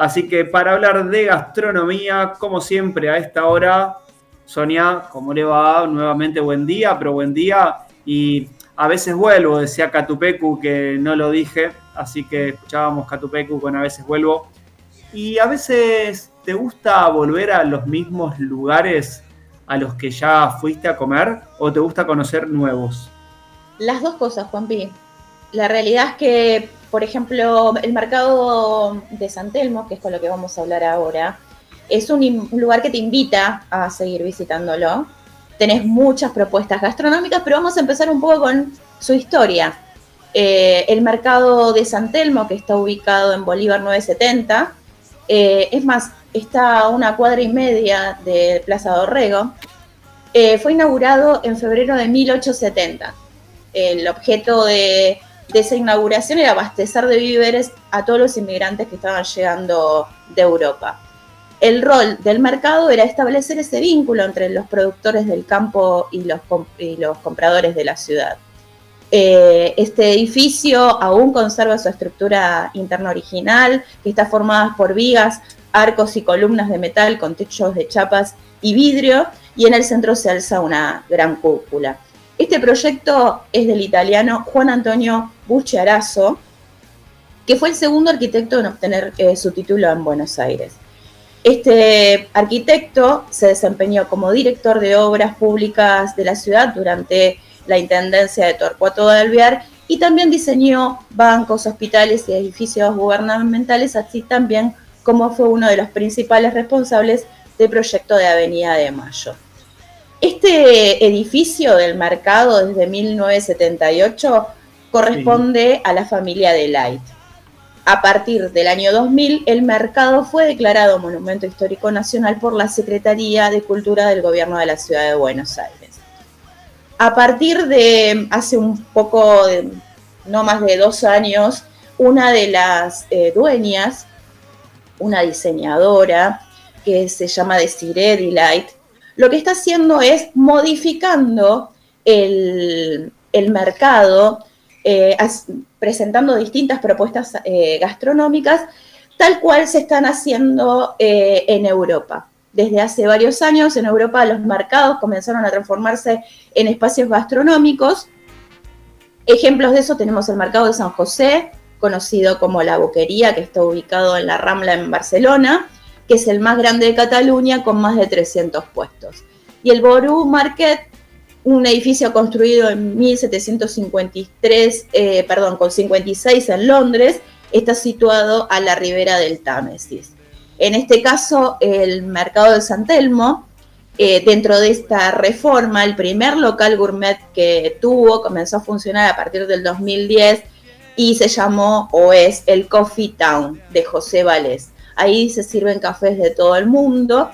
Así que para hablar de gastronomía, como siempre a esta hora, Sonia, ¿cómo le va? Nuevamente buen día, pero buen día. Y a veces vuelvo, decía Catupecu, que no lo dije, así que escuchábamos Catupecu con a veces vuelvo. Y a veces te gusta volver a los mismos lugares a los que ya fuiste a comer o te gusta conocer nuevos? Las dos cosas, Juanpi. La realidad es que, por ejemplo, el mercado de San Telmo, que es con lo que vamos a hablar ahora, es un, lugar que te invita a seguir visitándolo. Tenés muchas propuestas gastronómicas, pero vamos a empezar un poco con su historia. Eh, el mercado de San Telmo, que está ubicado en Bolívar 970, eh, es más, está a una cuadra y media de Plaza Dorrego. Eh, fue inaugurado en febrero de 1870. El objeto de, esa inauguración era abastecer de víveres a todos los inmigrantes que estaban llegando de Europa. El rol del mercado era establecer ese vínculo entre los productores del campo y los, compradores de la ciudad. Eh, este edificio aún conserva su estructura interna original, que está formada por vigas arcos y columnas de metal con techos de chapas y vidrio, y en el centro se alza una gran cúpula. Este proyecto es del italiano Juan Antonio Bucciarazo, que fue el segundo arquitecto en obtener eh, su título en Buenos Aires. Este arquitecto se desempeñó como director de obras públicas de la ciudad durante la intendencia de Torcuato de Alvear y también diseñó bancos, hospitales y edificios gubernamentales, así también como fue uno de los principales responsables del proyecto de Avenida de Mayo. Este edificio del mercado desde 1978 corresponde a la familia de Light. A partir del año 2000, el mercado fue declarado Monumento Histórico Nacional por la Secretaría de Cultura del Gobierno de la Ciudad de Buenos Aires. A partir de hace un poco, no más de dos años, una de las eh, dueñas una diseñadora que se llama Desiree Delight, lo que está haciendo es modificando el, mercado, eh, presentando distintas propuestas eh, gastronómicas, tal cual se están haciendo eh, en Europa. Desde hace varios años en Europa los mercados comenzaron a transformarse en espacios gastronómicos. Ejemplos de eso tenemos el mercado de San José, conocido como La Boquería, que está ubicado en la Rambla en Barcelona, que es el más grande de Cataluña con más de 300 puestos. Y el Boru Market, un edificio construido en 1753, eh, perdón, con 56 en Londres, está situado a la ribera del Támesis. En este caso, el mercado de San Telmo, eh, dentro de esta reforma, el primer local gourmet que tuvo comenzó a funcionar a partir del 2010 y se llamó o es el Coffee Town de José Vales. Ahí se sirven cafés de todo el mundo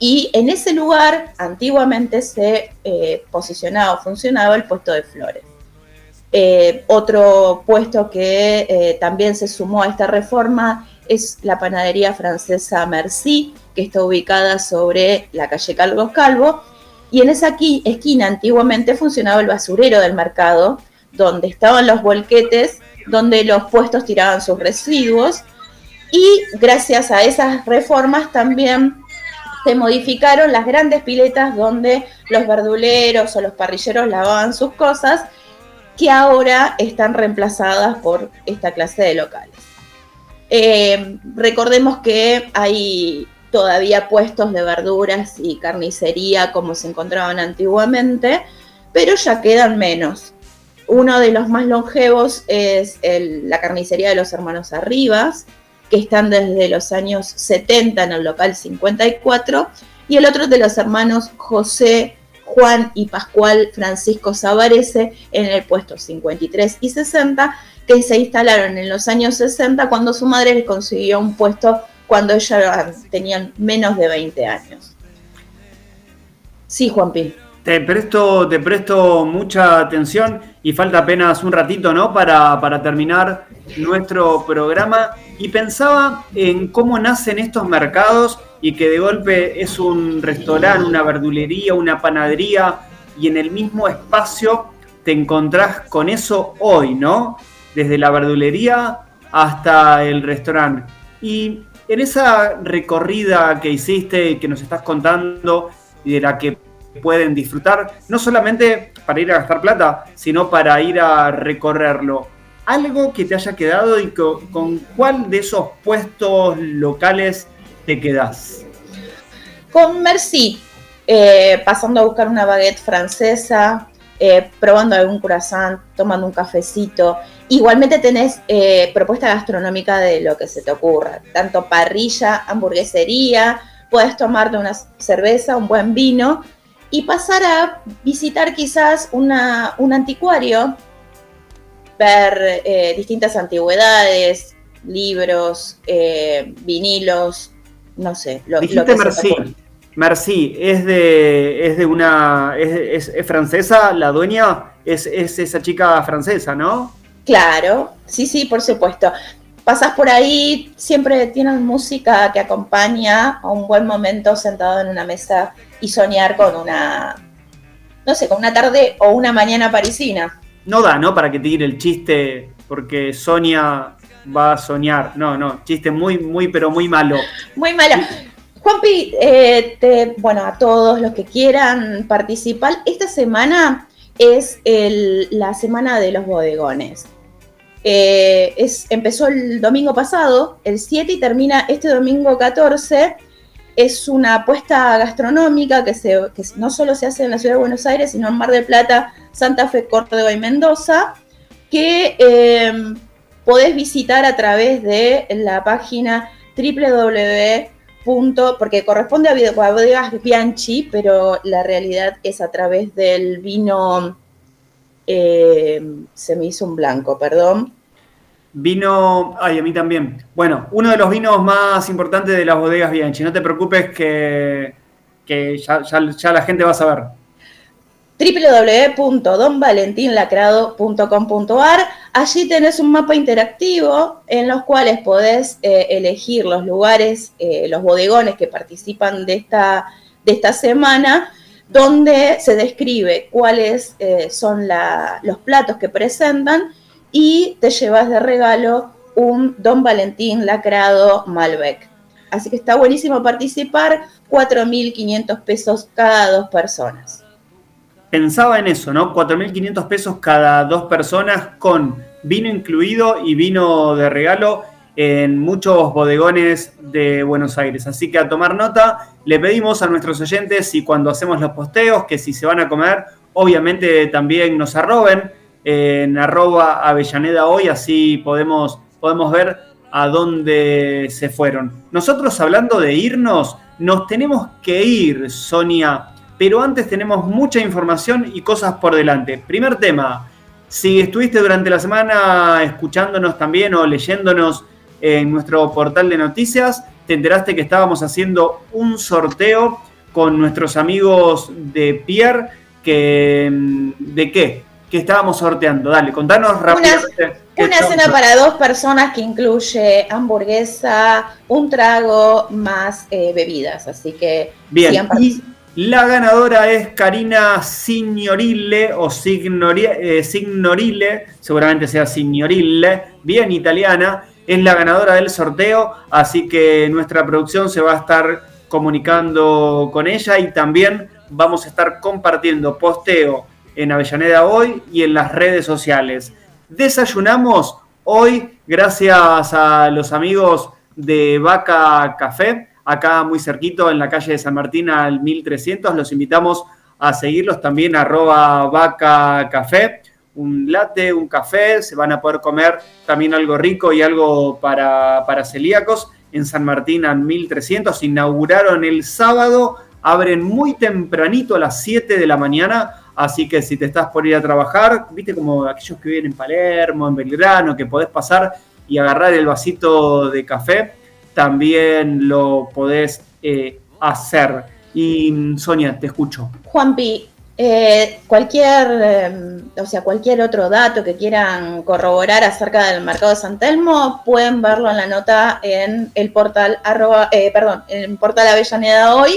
y en ese lugar antiguamente se eh, posicionaba o funcionaba el puesto de flores. Eh, otro puesto que eh, también se sumó a esta reforma es la panadería francesa Merci, que está ubicada sobre la calle Calvo Calvo. Y en esa esquina antiguamente funcionaba el basurero del mercado, donde estaban los bolquetes donde los puestos tiraban sus residuos y gracias a esas reformas también se modificaron las grandes piletas donde los verduleros o los parrilleros lavaban sus cosas, que ahora están reemplazadas por esta clase de locales. Eh, recordemos que hay todavía puestos de verduras y carnicería como se encontraban antiguamente, pero ya quedan menos. Uno de los más longevos es la carnicería de los hermanos Arribas, que están desde los años 70 en el local 54, y el otro de los hermanos José, Juan y Pascual Francisco Sabarese en el puesto 53 y 60, que se instalaron en los años 60 cuando su madre les consiguió un puesto cuando ellos tenían menos de 20 años. Sí, Juan Juanpi. Te presto, te presto mucha atención y falta apenas un ratito, ¿no? Para, para terminar nuestro programa. Y pensaba en cómo nacen estos mercados y que de golpe es un restaurante, una verdulería, una panadería y en el mismo espacio te encontrás con eso hoy, ¿no? Desde la verdulería hasta el restaurante. Y En esa recorrida que hiciste que nos estás contando y de la que pueden disfrutar, no solamente para ir a gastar plata, sino para ir a recorrerlo. Algo que te haya quedado y con, cuál de esos puestos locales te quedas. Con Merci, eh, pasando a buscar una baguette francesa, eh, probando algún croissant, tomando un cafecito. Igualmente tenés eh, propuesta gastronómica de lo que se te ocurra, tanto parrilla, hamburguesería, puedes tomarte una cerveza, un buen vino y pasar a visitar quizás una, un anticuario, ver eh, distintas antigüedades, libros, vinilos, no sé. Lo, Dijiste lo Merci, es de, es de una. Es, francesa, la dueña es, esa chica francesa, ¿no? Claro, sí, sí, por supuesto. Pasas por ahí, siempre tienen música que acompaña a un buen momento sentado en una mesa y soñar con una, no sé, con una tarde o una mañana parisina. No da, ¿no? Para que te tire el chiste, porque Sonia va a soñar. No, no, chiste muy, muy, pero muy malo. Muy malo. Juanpi, eh, bueno, a todos los que quieran participar, esta semana es la semana de los bodegones. Eh, es, empezó el domingo pasado, el 7, y termina este domingo 14. Es una apuesta gastronómica que, no solo se hace en la ciudad de Buenos Aires, sino en Mar del Plata, Santa Fe, Córdoba y Mendoza, que eh, podés visitar a través de la página www punto, porque corresponde a bodegas Bianchi, pero la realidad es a través del vino, eh, se me hizo un blanco, perdón. Vino, ay, a mí también. Bueno, uno de los vinos más importantes de las bodegas Bianchi. No te preocupes que, ya, ya la gente va a saber www.donvalentinlacrado.com.ar. Allí tenés un mapa interactivo en los cuales podés eh, elegir los lugares, eh, los bodegones que participan de esta, de esta semana, donde se describe cuáles eh, son los platos que presentan y te llevas de regalo un Don Valentín Lacrado Malbec. Así que está buenísimo participar, 4.500 pesos cada dos personas pensaba en eso, ¿no? 4.500 pesos cada dos personas con vino incluido y vino de regalo en muchos bodegones de Buenos Aires. Así que a tomar nota, le pedimos a nuestros oyentes si cuando hacemos los posteos, que si se van a comer, obviamente también nos arroben en arroba Avellaneda hoy, así podemos, podemos ver a dónde se fueron. Nosotros hablando de irnos, nos tenemos que ir, Sonia pero antes tenemos mucha información y cosas por delante. Primer tema, si estuviste durante la semana escuchándonos también o leyéndonos en nuestro portal de noticias, te enteraste que estábamos haciendo un sorteo con nuestros amigos de Pierre, que, ¿de qué? ¿Qué estábamos sorteando? Dale, contanos rápidamente. Una, cena para dos personas que incluye hamburguesa, un trago más eh, bebidas, así que... Bien, la ganadora es Karina Signorile o eh, Signorile, seguramente sea Signorile, bien italiana. Es la ganadora del sorteo, así que nuestra producción se va a estar comunicando con ella y también vamos a estar compartiendo posteo en Avellaneda hoy y en las redes sociales. Desayunamos hoy gracias a los amigos de Vaca Café acá muy cerquito en la calle de San Martín al 1300. Los invitamos a seguirlos también arroba vaca café. Un latte, un café, se van a poder comer también algo rico y algo para, para celíacos en San Martín al 1300. Inauguraron el sábado, abren muy tempranito a las 7 de la mañana. Así que si te estás por ir a trabajar, viste como aquellos que viven en Palermo, en Belgrano, que podés pasar y agarrar el vasito de café, también lo podés eh, hacer. Y Sonia, te escucho. Juanpi, eh, cualquier, eh, o sea, cualquier otro dato que quieran corroborar acerca del mercado de San Telmo, pueden verlo en la nota en el portal arroba, perdón, en el portal Avellaneda Hoy.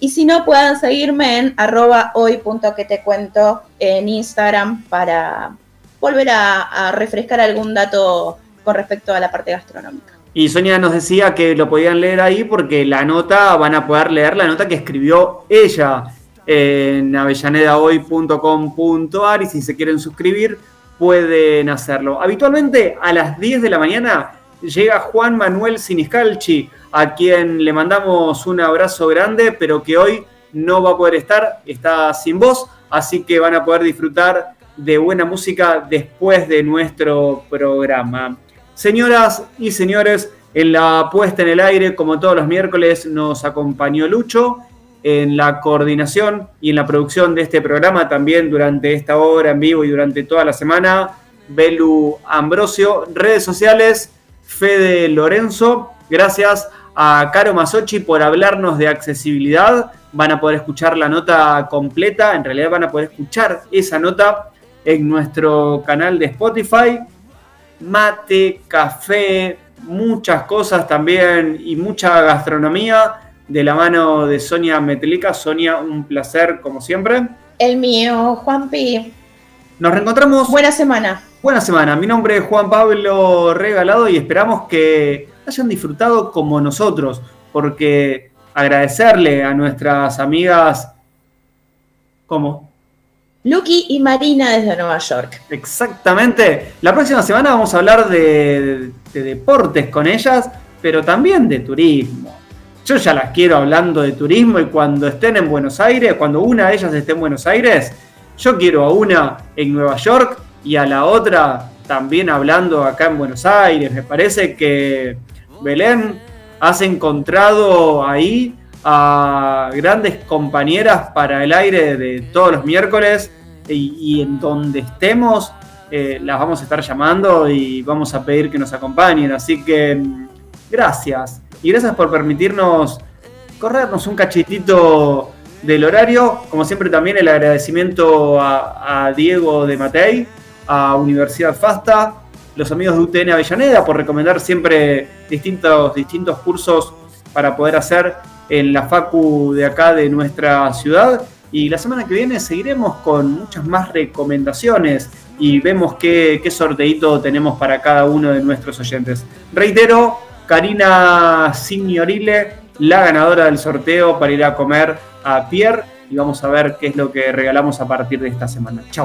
Y si no, puedan seguirme en arroba hoy.que te cuento en Instagram para volver a refrescar algún dato con respecto a la parte gastronómica. Y Sonia nos decía que lo podían leer ahí porque la nota, van a poder leer la nota que escribió ella en avellanedahoy.com.ar y si se quieren suscribir pueden hacerlo. Habitualmente a las 10 de la mañana llega Juan Manuel Siniscalchi, a quien le mandamos un abrazo grande, pero que hoy no va a poder estar, está sin voz, así que van a poder disfrutar de buena música después de nuestro programa. Señoras y señores, en la puesta en el aire, como todos los miércoles, nos acompañó Lucho en la coordinación y en la producción de este programa también durante esta hora en vivo y durante toda la semana. Belu Ambrosio, redes sociales, Fede Lorenzo, gracias a Caro Masochi por hablarnos de accesibilidad. Van a poder escuchar la nota completa, en realidad van a poder escuchar esa nota en nuestro canal de Spotify. Mate, café, muchas cosas también y mucha gastronomía de la mano de Sonia Metelica. Sonia, un placer como siempre. El mío, Juanpi. Nos reencontramos. Buena semana. Buena semana. Mi nombre es Juan Pablo Regalado y esperamos que hayan disfrutado como nosotros, porque agradecerle a nuestras amigas. ¿Cómo? Lucky y Marina desde Nueva York. Exactamente. La próxima semana vamos a hablar de, de deportes con ellas, pero también de turismo. Yo ya las quiero hablando de turismo y cuando estén en Buenos Aires, cuando una de ellas esté en Buenos Aires, yo quiero a una en Nueva York y a la otra también hablando acá en Buenos Aires. Me parece que Belén has encontrado ahí a grandes compañeras para el aire de todos los miércoles y, en donde estemos eh, las vamos a estar llamando y vamos a pedir que nos acompañen. Así que gracias. Y gracias por permitirnos corrernos un cachitito del horario. Como siempre también el agradecimiento a, Diego de Matei, a Universidad FASTA, los amigos de UTN Avellaneda por recomendar siempre distintos, distintos cursos para poder hacer en la FACU de acá de nuestra ciudad. Y la semana que viene seguiremos con muchas más recomendaciones y vemos qué, qué sorteito tenemos para cada uno de nuestros oyentes. Reitero, Karina Signorile, la ganadora del sorteo para ir a comer a Pierre y vamos a ver qué es lo que regalamos a partir de esta semana. Chao.